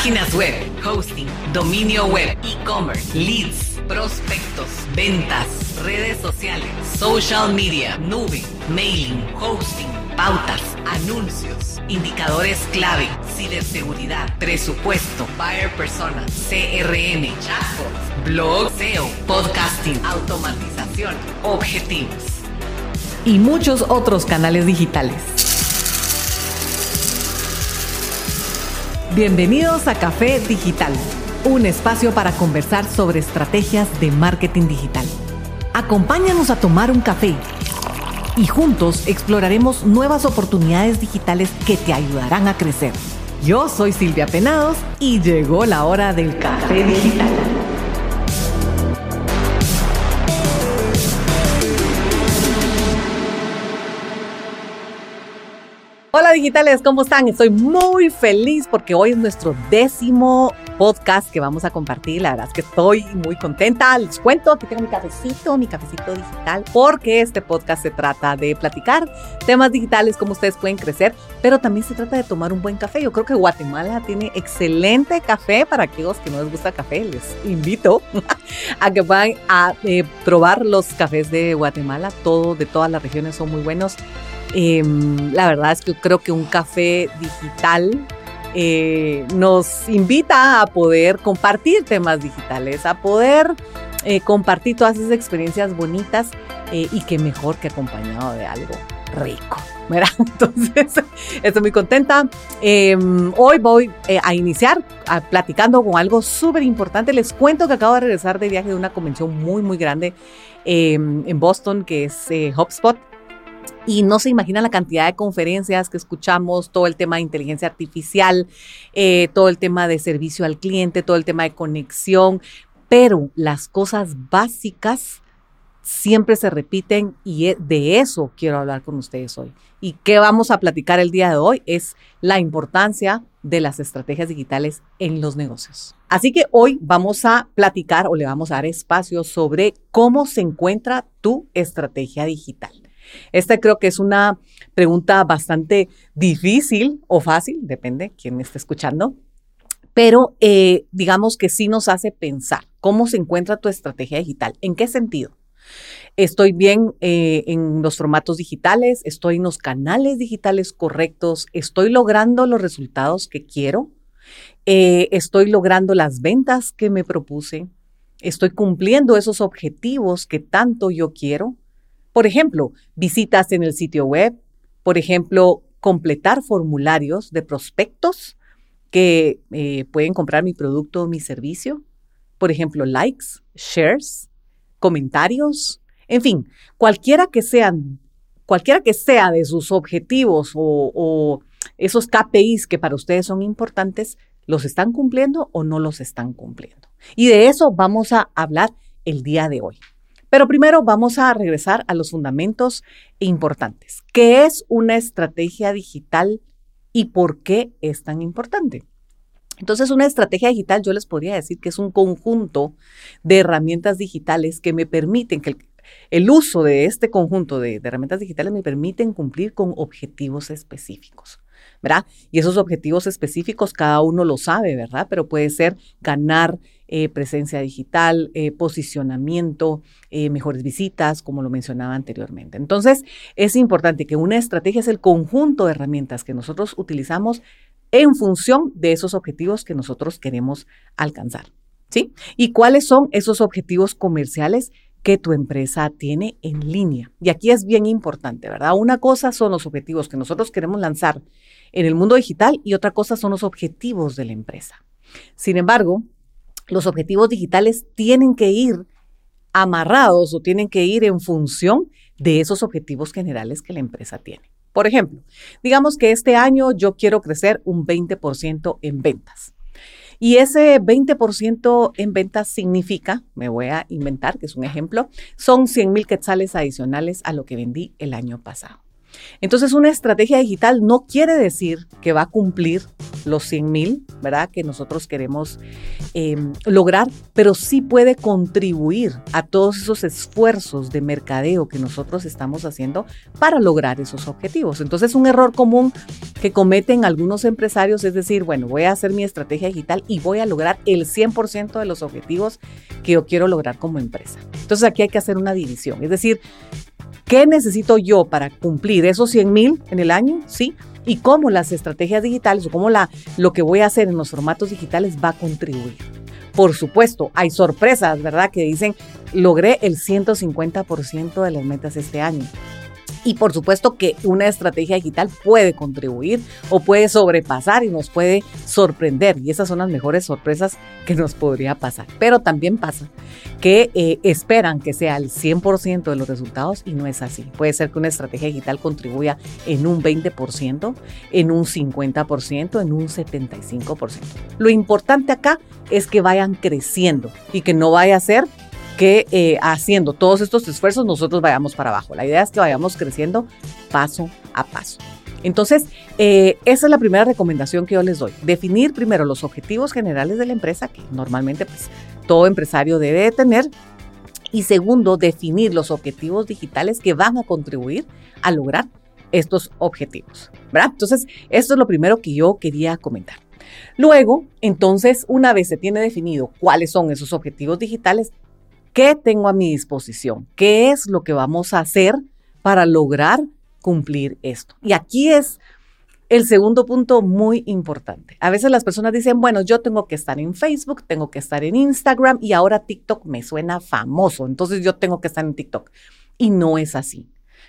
Páginas web, hosting, dominio web, e-commerce, leads, prospectos, ventas, redes sociales, social media, nube, mailing, hosting, pautas, anuncios, indicadores clave, ciberseguridad, presupuesto, buyer persona, CRM, chatbots, blog, SEO, podcasting, automatización, objetivos y muchos otros canales digitales. Bienvenidos a Café Digital, un espacio para conversar sobre estrategias de marketing digital. Acompáñanos a tomar un café y juntos exploraremos nuevas oportunidades digitales que te ayudarán a crecer. Yo soy Silvia Penados y llegó la hora del café digital. Digitales, ¿cómo están? Estoy muy feliz porque hoy es nuestro décimo podcast que vamos a compartir. La verdad es que estoy muy contenta. Les cuento, aquí tengo mi cafecito, mi cafecito digital, porque este podcast se trata de platicar temas digitales, cómo ustedes pueden crecer, pero también se trata de tomar un buen café. Yo creo que Guatemala tiene excelente café para aquellos que no les gusta café. Les invito a que vayan a eh, probar los cafés de Guatemala. Todo, de todas las regiones son muy buenos. Em, la verdad es que creo que un café digital eh, nos invita a poder compartir temas digitales, a poder eh, compartir todas esas experiencias bonitas eh, y que mejor que acompañado de algo rico. Entonces, estoy muy contenta. Em, hoy voy a iniciar platicando con algo súper importante. Les cuento que acabo de regresar de viaje de una convención muy, muy grande em, en Boston, que es HubSpot. Y no se imagina la cantidad de conferencias que escuchamos, todo el tema de inteligencia artificial, eh, todo el tema de servicio al cliente, todo el tema de conexión, pero las cosas básicas siempre se repiten y e, de eso quiero hablar con ustedes hoy. Y qué vamos a platicar el día de hoy es la importancia de las estrategias digitales en los negocios. Así que hoy vamos a platicar o le vamos a dar espacio sobre cómo se encuentra tu estrategia digital. Esta creo que es una pregunta bastante difícil o fácil, depende quién me esté escuchando, pero eh, digamos que sí nos hace pensar cómo se encuentra tu estrategia digital. ¿En qué sentido? Estoy bien eh, en los formatos digitales, estoy en los canales digitales correctos, estoy logrando los resultados que quiero, eh, estoy logrando las ventas que me propuse, estoy cumpliendo esos objetivos que tanto yo quiero. Por ejemplo, visitas en el sitio web, por ejemplo, completar formularios de prospectos que eh, pueden comprar mi producto o mi servicio, por ejemplo, likes, shares, comentarios, en fin, cualquiera que sean, cualquiera que sea de sus objetivos o, o esos KPIs que para ustedes son importantes, ¿los están cumpliendo o no los están cumpliendo? Y de eso vamos a hablar el día de hoy. Pero primero vamos a regresar a los fundamentos importantes. ¿Qué es una estrategia digital y por qué es tan importante? Entonces, una estrategia digital yo les podría decir que es un conjunto de herramientas digitales que me permiten que el, uso de este conjunto de, de herramientas digitales me permiten cumplir con objetivos específicos. ¿verdad? Y esos objetivos específicos cada uno lo sabe, ¿verdad? Pero puede ser ganar eh, presencia digital, eh, posicionamiento, eh, mejores visitas, como lo mencionaba anteriormente. Entonces, es importante que una estrategia es el conjunto de herramientas que nosotros utilizamos en función de esos objetivos que nosotros queremos alcanzar. ¿Sí? ¿Y cuáles son esos objetivos comerciales que tu empresa tiene en línea? Y aquí es bien importante, ¿verdad? Una cosa son los objetivos que nosotros queremos lanzar en el mundo digital y otra cosa son los objetivos de la empresa. Sin embargo, los objetivos digitales tienen que ir amarrados o tienen que ir en función de esos objetivos generales que la empresa tiene. Por ejemplo, digamos que este año yo quiero crecer un 20% en ventas. Y ese 20% en ventas significa, me voy a inventar, que es un ejemplo, son 100 mil quetzales adicionales a lo que vendí el año pasado. Entonces, una estrategia digital no quiere decir que va a cumplir los 100 mil, ¿verdad? Que nosotros queremos em, lograr, pero sí puede contribuir a todos esos esfuerzos de mercadeo que nosotros estamos haciendo para lograr esos objetivos. Entonces, un error común que cometen algunos empresarios, es decir, bueno, voy a hacer mi estrategia digital y voy a lograr el 100% de los objetivos que yo quiero lograr como empresa. Entonces aquí hay que hacer una división, es decir, ¿qué necesito yo para cumplir esos 100 mil en el año? Sí. Y cómo las estrategias digitales o cómo la, lo que voy a hacer en los formatos digitales va a contribuir. Por supuesto, hay sorpresas, ¿verdad? Que dicen, logré el 150% de las metas este año. Y por supuesto que una estrategia digital puede contribuir o puede sobrepasar y nos puede sorprender. Y esas son las mejores sorpresas que nos podría pasar. Pero también pasa que eh, esperan que sea el 100% de los resultados y no es así. Puede ser que una estrategia digital contribuya en un 20%, en un 50%, en un 75%. Lo importante acá es que vayan creciendo y que no vaya a ser que eh, haciendo todos estos esfuerzos nosotros vayamos para abajo. La idea es que vayamos creciendo paso a paso. Entonces, eh, esa es la primera recomendación que yo les doy. Definir primero los objetivos generales de la empresa, que normalmente pues, todo empresario debe tener. Y segundo, definir los objetivos digitales que van a contribuir a lograr estos objetivos. Entonces, esto es lo primero que yo quería comentar. Luego, entonces, una vez se tiene definido cuáles son esos objetivos digitales, ¿Qué tengo a mi disposición? ¿Qué es lo que vamos a hacer para lograr cumplir esto? Y aquí es el segundo punto muy importante. A veces las personas dicen, bueno, yo tengo que estar en Facebook, tengo que estar en Instagram y ahora TikTok me suena famoso, entonces yo tengo que estar en TikTok. Y no es así.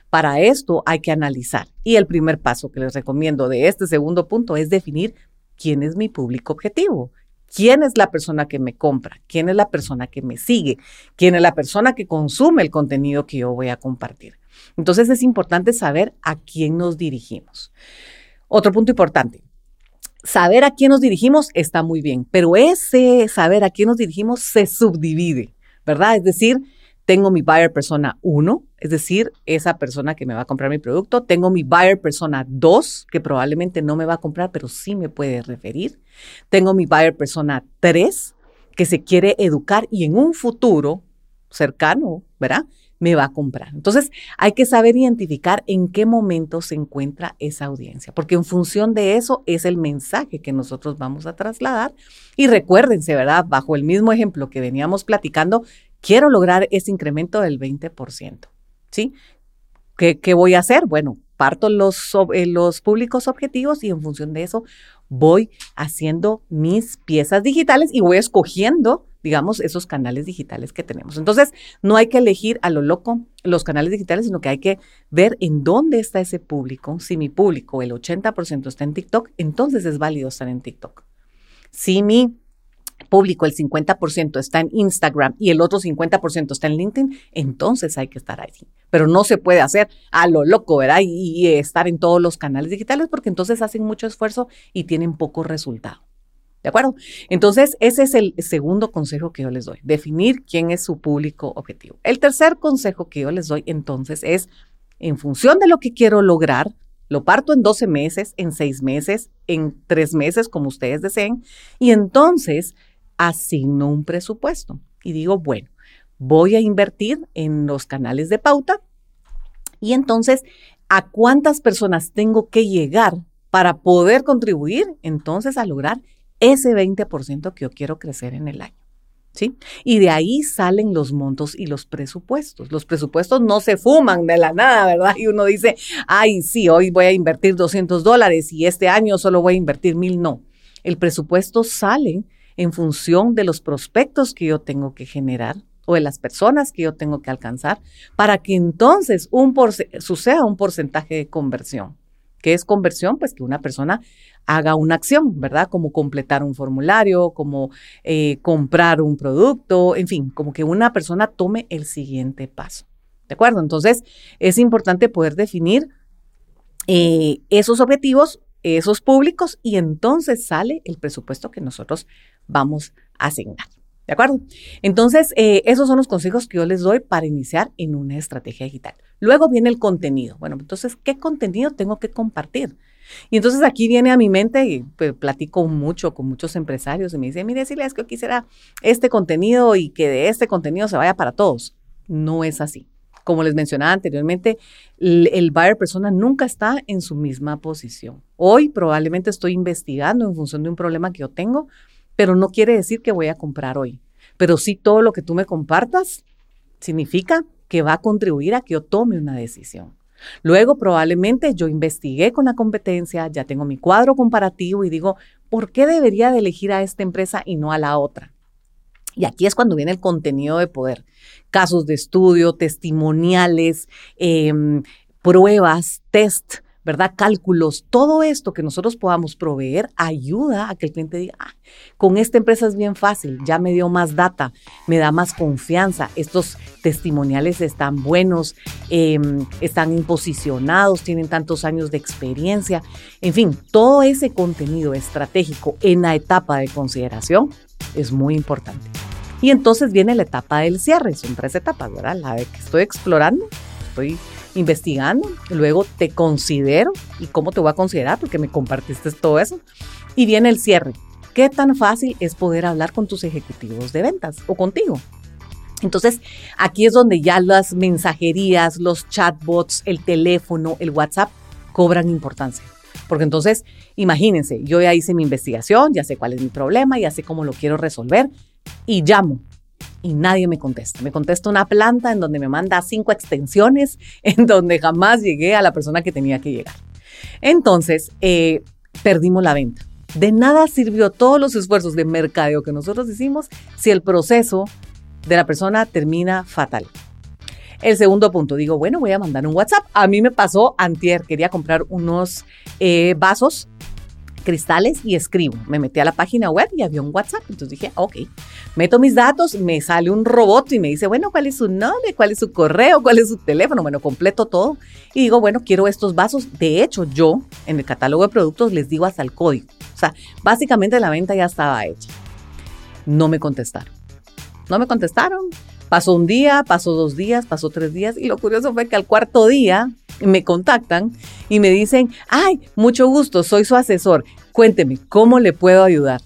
Para esto hay que analizar. Y el primer paso que les recomiendo de este segundo punto es definir quién es mi público objetivo. ¿Quién es la persona que me compra? ¿Quién es la persona que me sigue? ¿Quién es la persona que consume el contenido que yo voy a compartir? Entonces es importante saber a quién nos dirigimos. Otro punto importante. Saber a quién nos dirigimos está muy bien, pero ese saber a quién nos dirigimos se subdivide, ¿verdad? Es decir, tengo mi buyer persona 1, es decir, esa persona que me va a comprar mi producto. Tengo mi buyer persona 2, que probablemente no me va a comprar, pero sí me puede referir. Tengo mi buyer persona 3, que se quiere educar y en un futuro cercano, ¿verdad? Me va a comprar. Entonces, hay que saber identificar en qué momento se encuentra esa audiencia, porque en función de eso es el mensaje que nosotros vamos a trasladar. Y recuérdense, ¿verdad? Bajo el mismo ejemplo que veníamos platicando, quiero lograr ese incremento del 20%. ¿Sí? ¿Qué, voy a hacer? Bueno, parto los, eh, los públicos objetivos y en función de eso voy haciendo mis piezas digitales y voy escogiendo, digamos, esos canales digitales que tenemos. Entonces, no hay que elegir a lo loco los canales digitales, sino que hay que ver en dónde está ese público. Si mi público, el 80% está en TikTok, entonces es válido estar en TikTok. Si mi público, el 50% está en Instagram y el otro 50% está en LinkedIn, entonces hay que estar ahí. Pero no se puede hacer a lo loco, ¿verdad? Y, estar en todos los canales digitales porque entonces hacen mucho esfuerzo y tienen poco resultado. ¿De acuerdo? Entonces, ese es el segundo consejo que yo les doy, definir quién es su público objetivo. El tercer consejo que yo les doy entonces es, en función de lo que quiero lograr, lo parto en 12 meses, en 6 meses, en 3 meses, como ustedes deseen, y entonces asigno un presupuesto y digo, bueno, voy a invertir en los canales de pauta y entonces, ¿a cuántas personas tengo que llegar para poder contribuir entonces a lograr ese 20% que yo quiero crecer en el año? ¿Sí? Y de ahí salen los montos y los presupuestos. Los presupuestos no se fuman de la nada, ¿verdad? Y uno dice, ay, sí, hoy voy a invertir 200 dólares y este año solo voy a invertir mil. No, el presupuesto sale en función de los prospectos que yo tengo que generar o de las personas que yo tengo que alcanzar para que entonces suceda un porcentaje de conversión. ¿Qué es conversión? Pues que una persona haga una acción, ¿verdad? Como completar un formulario, como eh, comprar un producto, en fin, como que una persona tome el siguiente paso. ¿De acuerdo? Entonces, es importante poder definir eh, esos objetivos, esos públicos, y entonces sale el presupuesto que nosotros vamos a asignar. ¿De acuerdo? Entonces, eh, esos son los consejos que yo les doy para iniciar en una estrategia digital. Luego viene el contenido. Bueno, entonces, ¿qué contenido tengo que compartir? Y entonces aquí viene a mi mente, y pues, platico mucho con muchos empresarios y me dicen, mire, si es que yo quisiera este contenido y que de este contenido se vaya para todos. No es así. como les mencionaba anteriormente, el, el, buyer persona nunca está en su misma posición. Hoy probablemente estoy investigando en función de un problema que yo tengo, pero no quiere decir que voy a comprar hoy. Pero sí todo lo que tú me compartas significa que va a contribuir a que yo tome una decisión. Luego probablemente yo investigué con la competencia, ya tengo mi cuadro comparativo y digo, ¿por qué debería de elegir a esta empresa y no a la otra? Y aquí es cuando viene el contenido de poder. Casos de estudio, testimoniales, em, pruebas, test, ¿verdad? Cálculos, todo esto que nosotros podamos proveer ayuda a que el cliente diga, ah, con esta empresa es bien fácil, ya me dio más data, me da más confianza, estos testimoniales están buenos, em, están imposicionados, tienen tantos años de experiencia, en fin, todo ese contenido estratégico en la etapa de consideración es muy importante. Y entonces viene la etapa del cierre, son tres etapas, ¿verdad? La de que estoy explorando, estoy investigando, luego te considero y cómo te voy a considerar porque me compartiste todo eso. Y viene el cierre. ¿Qué tan fácil es poder hablar con tus ejecutivos de ventas o contigo? Entonces, aquí es donde ya las mensajerías, los chatbots, el teléfono, el WhatsApp cobran importancia. Porque entonces, imagínense, yo ya hice mi investigación, ya sé cuál es mi problema, ya sé cómo lo quiero resolver y llamo y nadie me contesta. Me contesta una planta en donde me manda cinco extensiones, en donde jamás llegué a la persona que tenía que llegar. Entonces, eh, perdimos la venta. De nada sirvió todos los esfuerzos de mercadeo que nosotros hicimos si el proceso de la persona termina fatal. El segundo punto, digo, bueno, voy a mandar un WhatsApp. A mí me pasó antier, quería comprar unos eh, vasos cristales y escribo. Me metí a la página web y había un WhatsApp. Entonces dije, ok, meto mis datos, me sale un robot y me dice, bueno, ¿cuál es su nombre? ¿Cuál es su correo? ¿Cuál es su teléfono? Bueno, completo todo. Y digo, bueno, quiero estos vasos. De hecho, yo en el catálogo de productos les digo hasta el código. O sea, básicamente la venta ya estaba hecha. No me contestaron. No me contestaron. Pasó un día, pasó dos días, pasó tres días y lo curioso fue que al cuarto día me contactan y me dicen, ay, mucho gusto, soy su asesor, cuénteme, ¿cómo le puedo ayudar?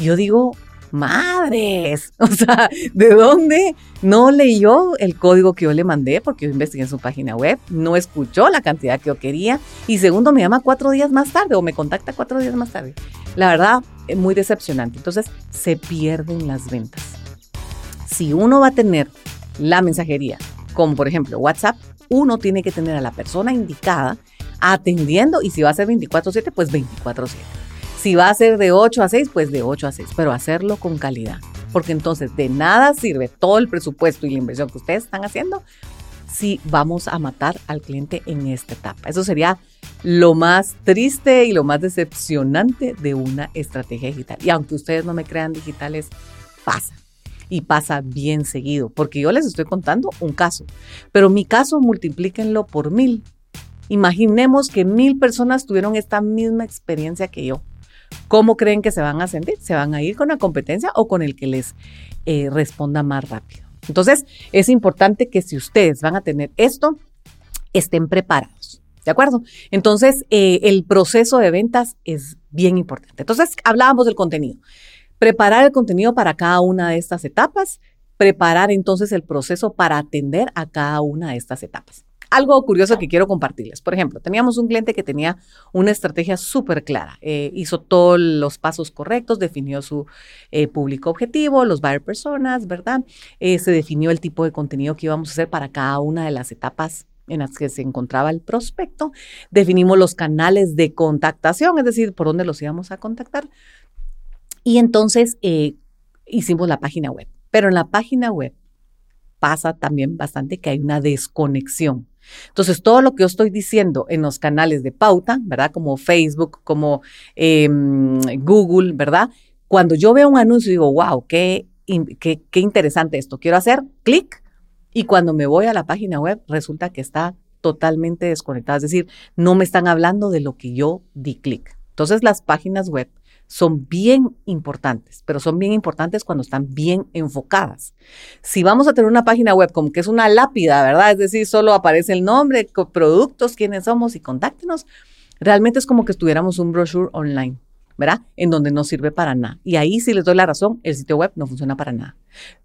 yo digo, madres, o sea, ¿de dónde? No leyó el código que yo le mandé porque yo investigué en su página web, no escuchó la cantidad que yo quería y segundo me llama cuatro días más tarde o me contacta cuatro días más tarde. La verdad, es muy decepcionante. Entonces, se pierden las ventas. Si uno va a tener la mensajería, como por ejemplo WhatsApp, uno tiene que tener a la persona indicada atendiendo y si va a ser 24/7, pues 24/7. Si va a ser de 8 a 6, pues de 8 a 6, pero hacerlo con calidad. Porque entonces de nada sirve todo el presupuesto y la inversión que ustedes están haciendo si vamos a matar al cliente en esta etapa. Eso sería lo más triste y lo más decepcionante de una estrategia digital. Y aunque ustedes no me crean digitales, pasa y pasa bien seguido, porque yo les estoy contando un caso, pero mi caso multiplíquenlo por mil. Imaginemos que mil personas tuvieron esta misma experiencia que yo. ¿Cómo creen que se van a sentir? ¿Se van a ir con la competencia o con el que les eh, responda más rápido? Entonces, es importante que si ustedes van a tener esto, estén preparados. ¿De acuerdo? Entonces, eh, el proceso de ventas es bien importante. Entonces, hablábamos del contenido. Preparar el contenido para cada una de estas etapas, preparar entonces el proceso para atender a cada una de estas etapas. Algo curioso que quiero compartirles. Por ejemplo, teníamos un cliente que tenía una estrategia súper clara. Eh, hizo todos los pasos correctos, definió su eh, público objetivo, los buyer personas, ¿verdad? Eh, se definió el tipo de contenido que íbamos a hacer para cada una de las etapas en las que se encontraba el prospecto. Definimos los canales de contactación, es decir, por dónde los íbamos a contactar. Y entonces eh, hicimos la página web. Pero en la página web pasa también bastante que hay una desconexión. Entonces, todo lo que yo estoy diciendo en los canales de pauta, ¿verdad? Como Facebook, como em, Google, ¿verdad? Cuando yo veo un anuncio digo, wow, qué, qué, qué interesante esto, quiero hacer clic y cuando me voy a la página web resulta que está totalmente desconectada, es decir, no me están hablando de lo que yo di clic. Entonces, las páginas web son bien importantes, pero son bien importantes cuando están bien enfocadas. Si vamos a tener una página web como que es una lápida, ¿verdad? Es decir, solo aparece el nombre, productos, quiénes somos y contáctenos, realmente es como que estuviéramos un brochure online. ¿verdad? En donde no sirve para nada. Y ahí sí les doy la razón, el sitio web no funciona para nada.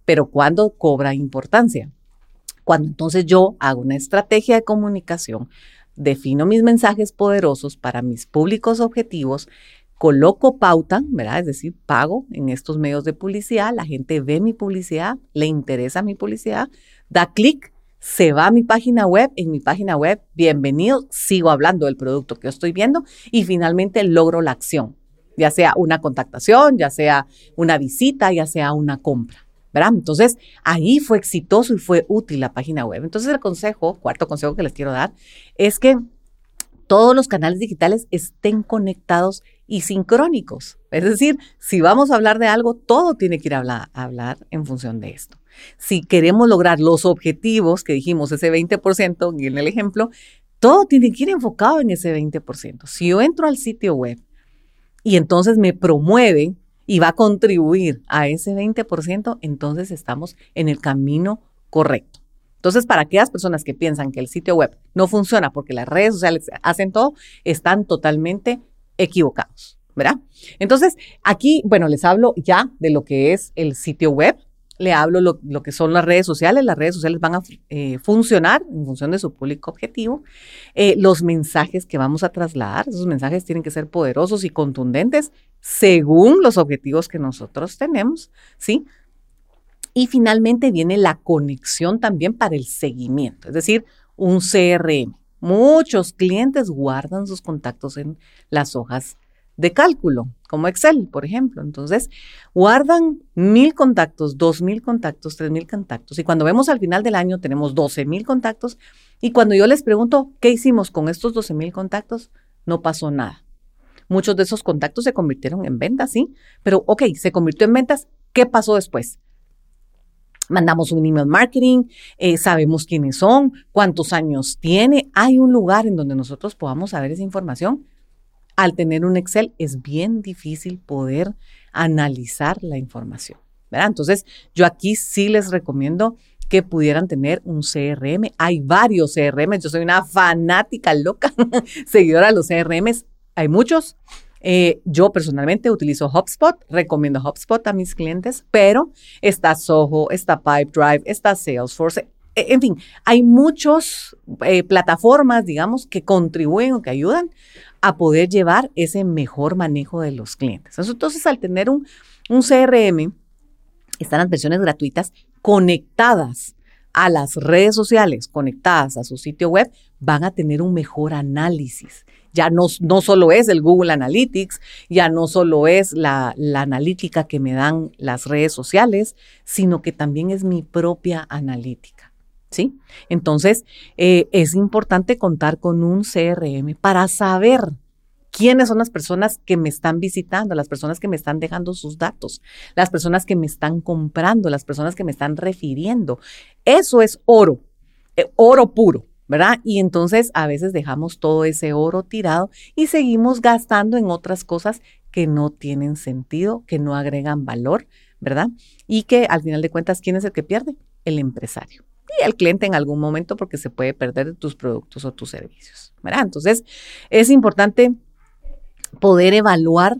Pero cuando cobra importancia? Cuando entonces yo hago una estrategia de comunicación, defino mis mensajes poderosos para mis públicos objetivos, coloco pauta, ¿verdad? Es decir, pago en estos medios de publicidad, la gente ve mi publicidad, le interesa mi publicidad, da clic, se va a mi página web, en mi página web, bienvenido, sigo hablando del producto que yo estoy viendo y finalmente logro la acción, ya sea una contactación, ya sea una visita, ya sea una compra. Entonces, ahí fue exitoso y fue útil la página web. Entonces, el consejo, cuarto consejo que les quiero dar, es que todos los canales digitales estén conectados y sincrónicos. Es decir, si vamos a hablar de algo, todo tiene que ir a hablar, en función de esto. Si queremos lograr los objetivos que dijimos, ese 20%, en el ejemplo, todo tiene que ir enfocado en ese 20%. Si yo entro al sitio web y entonces me promueve y va a contribuir a ese 20%, entonces estamos en el camino correcto. Entonces, para aquellas personas que piensan que el sitio web no funciona porque las redes sociales hacen todo, están totalmente equivocados, ¿verdad? Entonces, aquí, bueno, les hablo ya de lo que es el sitio web le hablo lo, que son las redes sociales. Las redes sociales van a eh, funcionar en función de su público objetivo. Eh, los mensajes que vamos a trasladar, esos mensajes tienen que ser poderosos y contundentes según los objetivos que nosotros tenemos, ¿sí? Y finalmente viene la conexión también para el seguimiento, es decir, un CRM. Muchos clientes guardan sus contactos en las hojas de cálculo, como Excel, por ejemplo. Entonces, guardan mil contactos, dos mil contactos, tres mil contactos. Y cuando vemos al final del año, tenemos doce mil contactos. Y cuando yo les pregunto, ¿qué hicimos con estos doce mil contactos? No pasó nada. Muchos de esos contactos se convirtieron en ventas, sí. Pero, ok, se convirtió en ventas. ¿Qué pasó después? Mandamos un email marketing, eh, sabemos quiénes son, cuántos años tiene. Hay un lugar en donde nosotros podamos saber esa información al tener un Excel es bien difícil poder analizar la información. ¿verdad? Entonces, yo aquí sí les recomiendo que pudieran tener un CRM. Hay varios CRM. Yo soy una fanática loca, seguidora de los CRMs. Hay muchos. Eh, yo personalmente utilizo HubSpot, recomiendo HubSpot a mis clientes, pero está Soho, está Pipedrive, está Salesforce. E, en fin, hay muchas eh, plataformas, digamos, que contribuyen o que ayudan a poder llevar ese mejor manejo de los clientes. Entonces, al tener un, un CRM, están las versiones gratuitas conectadas a las redes sociales, conectadas a su sitio web, van a tener un mejor análisis. Ya no, no solo es el Google Analytics, ya no solo es la, la analítica que me dan las redes sociales, sino que también es mi propia analítica. ¿sí? Entonces, eh, es importante contar con un CRM para saber quiénes son las personas que me están visitando, las personas que me están dejando sus datos, las personas que me están comprando, las personas que me están refiriendo. Eso es oro, eh, oro puro. ¿Verdad? Y entonces a veces dejamos todo ese oro tirado y seguimos gastando en otras cosas que no tienen sentido, que no agregan valor, ¿verdad? Y que al final de cuentas, ¿quién es el que pierde? El empresario y el cliente en algún momento porque se puede perder tus productos o tus servicios. ¿verdad? Entonces, es importante poder evaluar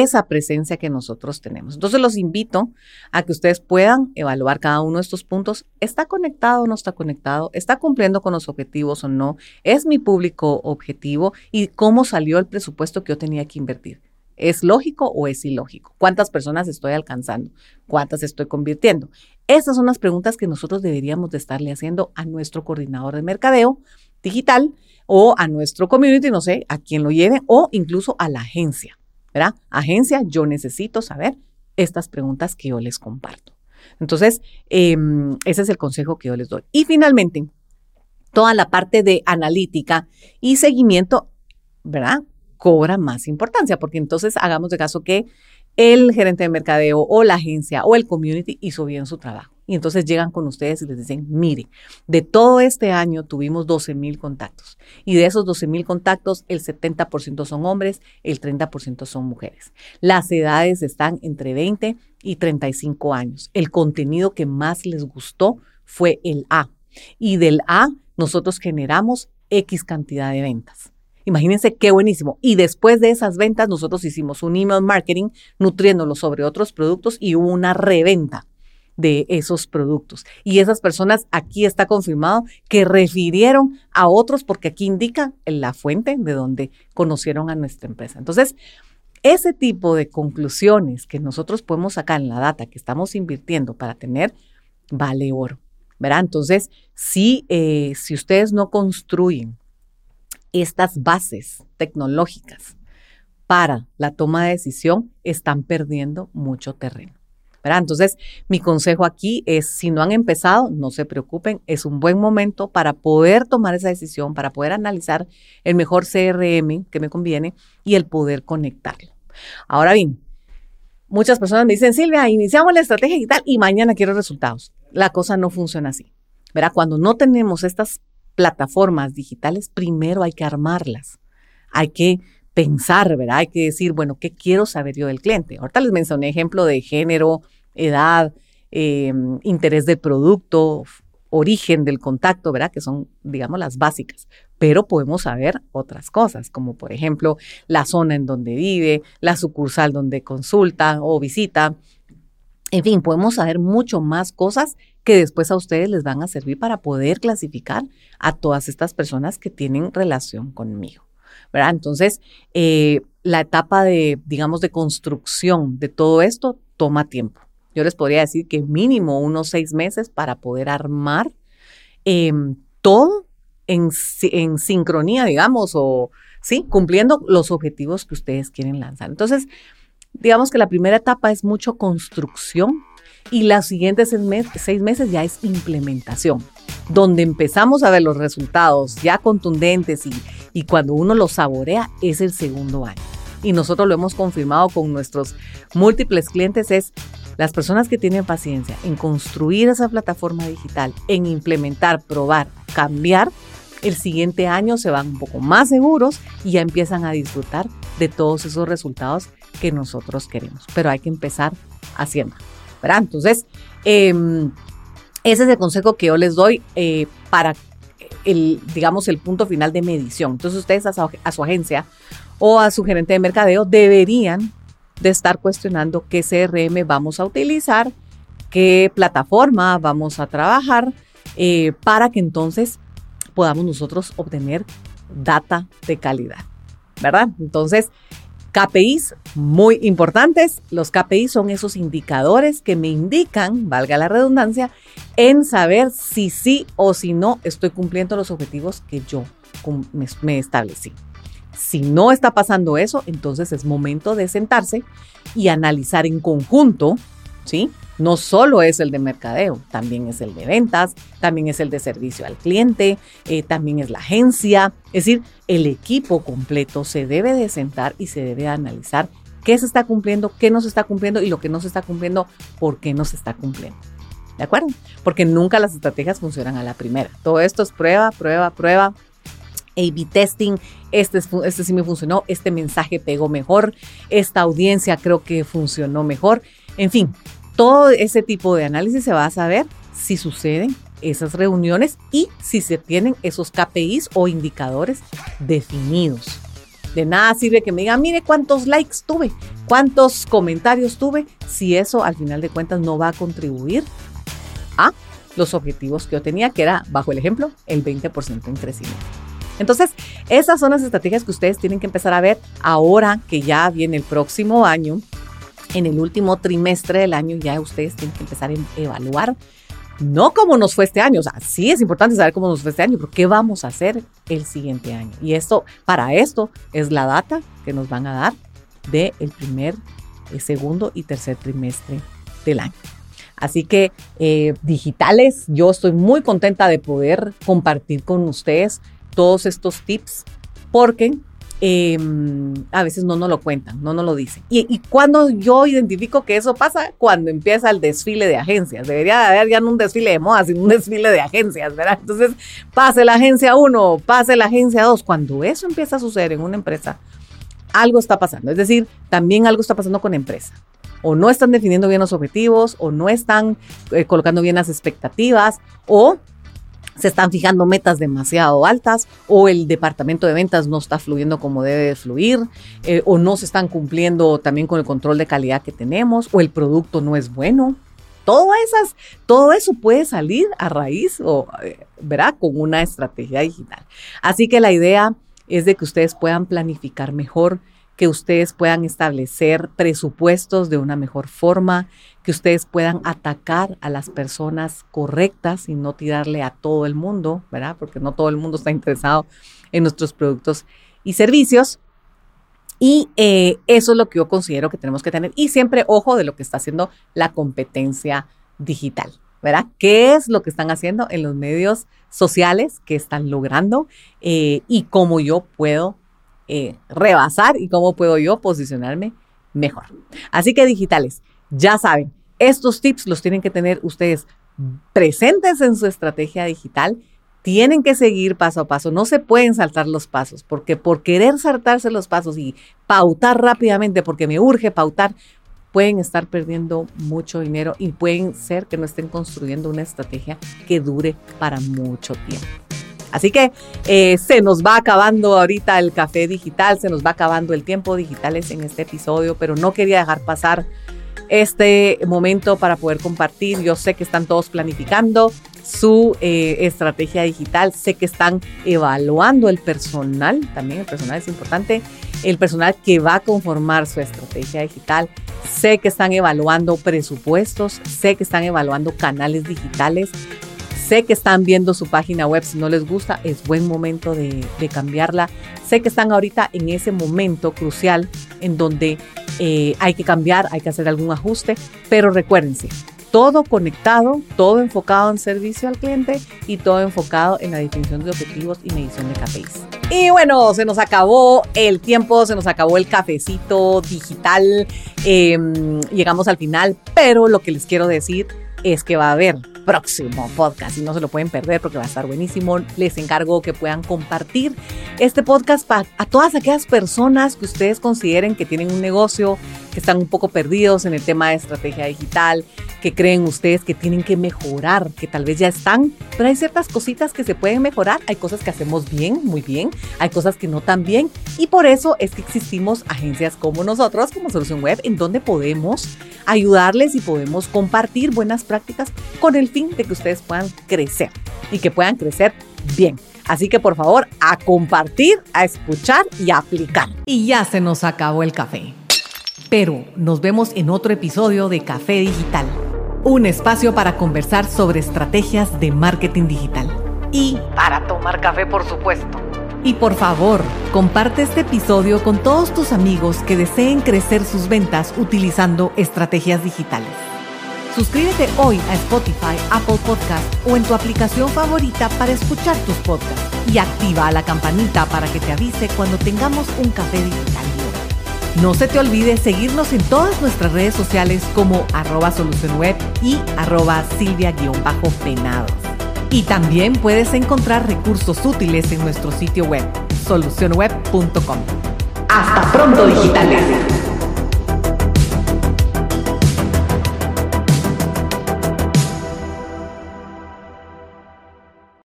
esa presencia que nosotros tenemos. Entonces los invito a que ustedes puedan evaluar cada uno de estos puntos. ¿Está conectado o no está conectado? ¿Está cumpliendo con los objetivos o no? ¿Es mi público objetivo? ¿Y cómo salió el presupuesto que yo tenía que invertir? ¿Es lógico o es ilógico? ¿Cuántas personas estoy alcanzando? ¿Cuántas estoy convirtiendo? Esas son las preguntas que nosotros deberíamos de estarle haciendo a nuestro coordinador de mercadeo digital o a nuestro community, no sé, a quien lo lleve o incluso a la agencia, ¿verdad? Agencia, yo necesito saber estas preguntas que yo les comparto. Entonces, em, ese es el consejo que yo les doy. Y finalmente, toda la parte de analítica y seguimiento, ¿verdad? cobra más importancia, porque entonces hagamos de caso que el gerente de mercadeo o la agencia o el community hizo bien su trabajo. Y entonces llegan con ustedes y les dicen, mire, de todo este año tuvimos 12 mil contactos. Y de esos 12 mil contactos, el 70% son hombres, el 30% son mujeres. Las edades están entre 20 y 35 años. El contenido que más les gustó fue el A. Y del A nosotros generamos X cantidad de ventas. Imagínense qué buenísimo. Y después de esas ventas, nosotros hicimos un email marketing nutriéndolo sobre otros productos y hubo una reventa. De esos productos. Y esas personas, aquí está confirmado que refirieron a otros porque aquí indica la fuente de donde conocieron a nuestra empresa. Entonces, ese tipo de conclusiones que nosotros podemos sacar en la data que estamos invirtiendo para tener, vale oro. Entonces, si, eh, si ustedes no construyen estas bases tecnológicas para la toma de decisión, están perdiendo mucho terreno. ¿Verdad? Entonces, mi consejo aquí es, si no han empezado, no se preocupen, es un buen momento para poder tomar esa decisión, para poder analizar el mejor CRM que me conviene y el poder conectarlo. Ahora bien, muchas personas me dicen, Silvia, iniciamos la estrategia digital y mañana quiero resultados. La cosa no funciona así. Verá, cuando no tenemos estas plataformas digitales, primero hay que armarlas. Hay que pensar, ¿verdad? Hay que decir, bueno, ¿qué quiero saber yo del cliente? Ahorita les mencioné ejemplo de género, edad, em, interés del producto, origen del contacto, ¿verdad? Que son, digamos, las básicas. Pero podemos saber otras cosas, como por ejemplo la zona en donde vive, la sucursal donde consulta o visita. En fin, podemos saber mucho más cosas que después a ustedes les van a servir para poder clasificar a todas estas personas que tienen relación conmigo. Entonces, eh, la etapa de, digamos, de construcción de todo esto toma tiempo. Yo les podría decir que mínimo unos seis meses para poder armar em, todo en, sincronía, digamos, o sí, cumpliendo los objetivos que ustedes quieren lanzar. Entonces, digamos que la primera etapa es mucho construcción y las siguientes seis meses ya es implementación, donde empezamos a ver los resultados ya contundentes y, y cuando uno los saborea es el segundo año. Y nosotros lo hemos confirmado con nuestros múltiples clientes, es las personas que tienen paciencia en construir esa plataforma digital, en implementar, probar, cambiar, el siguiente año se van un poco más seguros y ya empiezan a disfrutar de todos esos resultados que nosotros queremos. Pero hay que empezar haciendo. ¿verdad? Entonces, em, ese es el consejo que yo les doy eh, para el, digamos, el punto final de medición. Entonces, ustedes a su agencia o a su gerente de mercadeo deberían de estar cuestionando qué CRM vamos a utilizar, qué plataforma vamos a trabajar, eh, para que entonces podamos nosotros obtener data de calidad, ¿verdad? Entonces, KPIs muy importantes. Los KPIs son esos indicadores que me indican, valga la redundancia, en saber si sí o si no estoy cumpliendo los objetivos que yo me establecí. Si no está pasando eso, entonces es momento de sentarse y analizar en conjunto, ¿sí? No solo es el de mercadeo, también es el de ventas, también es el de servicio al cliente, eh, también es la agencia. Es decir, el equipo completo se debe de sentar y se debe de analizar qué se está cumpliendo, qué no se está cumpliendo y lo que no se está cumpliendo, por qué no se está cumpliendo. ¿De acuerdo? Porque nunca las estrategias funcionan a la primera. Todo esto es prueba, prueba, prueba, a-B testing, este, este sí me funcionó, este mensaje pegó mejor, esta audiencia creo que funcionó mejor. En fin, todo ese tipo de análisis se va a saber si suceden esas reuniones y si se tienen esos KPIs o indicadores definidos. De nada sirve que me digan, mire cuántos likes tuve, cuántos comentarios tuve, si eso al final de cuentas no va a contribuir a los objetivos que yo tenía, que era, bajo el ejemplo, el 20% en crecimiento. Entonces, esas son las estrategias que ustedes tienen que empezar a ver ahora que ya viene el próximo año. En el último trimestre del año ya ustedes tienen que empezar a evaluar no cómo nos fue este año, o sea, sí es importante saber cómo nos fue este año, pero qué vamos a hacer el siguiente año. Y esto, para esto, es la data que nos van a dar del el primer, el segundo y tercer trimestre del año. Así que eh, digitales, yo estoy muy contenta de poder compartir con ustedes todos estos tips porque em, a veces no nos lo cuentan, no nos lo dicen. Y, cuando yo identifico que eso pasa, cuando empieza el desfile de agencias. Debería haber ya no un desfile de moda, sino un desfile de agencias, ¿verdad? Entonces, pase la agencia 1, pase la agencia 2. Cuando eso empieza a suceder en una empresa, algo está pasando. Es decir, también algo está pasando con empresa. O no están definiendo bien los objetivos, o no están eh, colocando bien las expectativas, o se están fijando metas demasiado altas o el departamento de ventas no está fluyendo como debe fluir eh, o no se están cumpliendo también con el control de calidad que tenemos o el producto no es bueno. todo, esas, todo eso puede salir a raíz o, eh, ¿verdad? Con una estrategia digital. Así que la idea es de que ustedes puedan planificar mejor, que ustedes puedan establecer presupuestos de una mejor forma, que ustedes puedan atacar a las personas correctas y no tirarle a todo el mundo, ¿verdad? Porque no todo el mundo está interesado en nuestros productos y servicios. Y eh, eso es lo que yo considero que tenemos que tener. Y siempre ojo de lo que está haciendo la competencia digital, ¿verdad? ¿Qué es lo que están haciendo en los medios sociales que están logrando eh, y cómo yo puedo eh, rebasar y cómo puedo yo posicionarme mejor? Así que digitales, ya saben, estos tips los tienen que tener ustedes presentes en su estrategia digital. Tienen que seguir paso a paso, no se pueden saltar los pasos, porque por querer saltarse los pasos y pautar rápidamente, porque me urge pautar, pueden estar perdiendo mucho dinero y pueden ser que no estén construyendo una estrategia que dure para mucho tiempo. Así que eh, se nos va acabando ahorita el café digital, se nos va acabando el tiempo digitales en este episodio, pero no quería dejar pasar este momento para poder compartir. Yo sé que están todos planificando su eh, estrategia digital, sé que están evaluando el personal, también el personal es importante, el personal que va a conformar su estrategia digital, sé que están evaluando presupuestos, sé que están evaluando canales digitales, Sé que están viendo su página web, si no les gusta, es buen momento de, cambiarla. Sé que están ahorita en ese momento crucial en donde eh, hay que cambiar, hay que hacer algún ajuste, pero recuérdense, todo conectado, todo enfocado en servicio al cliente y todo enfocado en la definición de objetivos y medición de KPIs. Y bueno, se nos acabó el tiempo, se nos acabó el cafecito digital, em, llegamos al final, pero lo que les quiero decir es que va a haber próximo podcast y no se lo pueden perder porque va a estar buenísimo. Les encargo que puedan compartir este podcast para a todas aquellas personas que ustedes consideren que tienen un negocio, que están un poco perdidos en el tema de estrategia digital, que creen ustedes que tienen que mejorar, que tal vez ya están, pero hay ciertas cositas que se pueden mejorar, hay cosas que hacemos bien, muy bien, hay cosas que no tan bien y por eso es que existimos agencias como nosotros, como Solución Web, en donde podemos ayudarles y podemos compartir buenas prácticas con el fin de que ustedes puedan crecer y que puedan crecer bien. Así que por favor, a compartir, a escuchar y a aplicar. Y ya se nos acabó el café. Pero nos vemos en otro episodio de Café Digital un espacio para conversar sobre estrategias de marketing digital. Y para tomar café, por supuesto. Y por favor, comparte este episodio con todos tus amigos que deseen crecer sus ventas utilizando estrategias digitales. Suscríbete hoy a Spotify, Apple Podcast o en tu aplicación favorita para escuchar tus podcasts y activa la campanita para que te avise cuando tengamos un café digital. No se te olvide seguirnos en todas nuestras redes sociales como arroba solucionweb y arroba silvia-penados. Y también puedes encontrar recursos útiles en nuestro sitio web, solucionweb.com. Hasta pronto, digitales.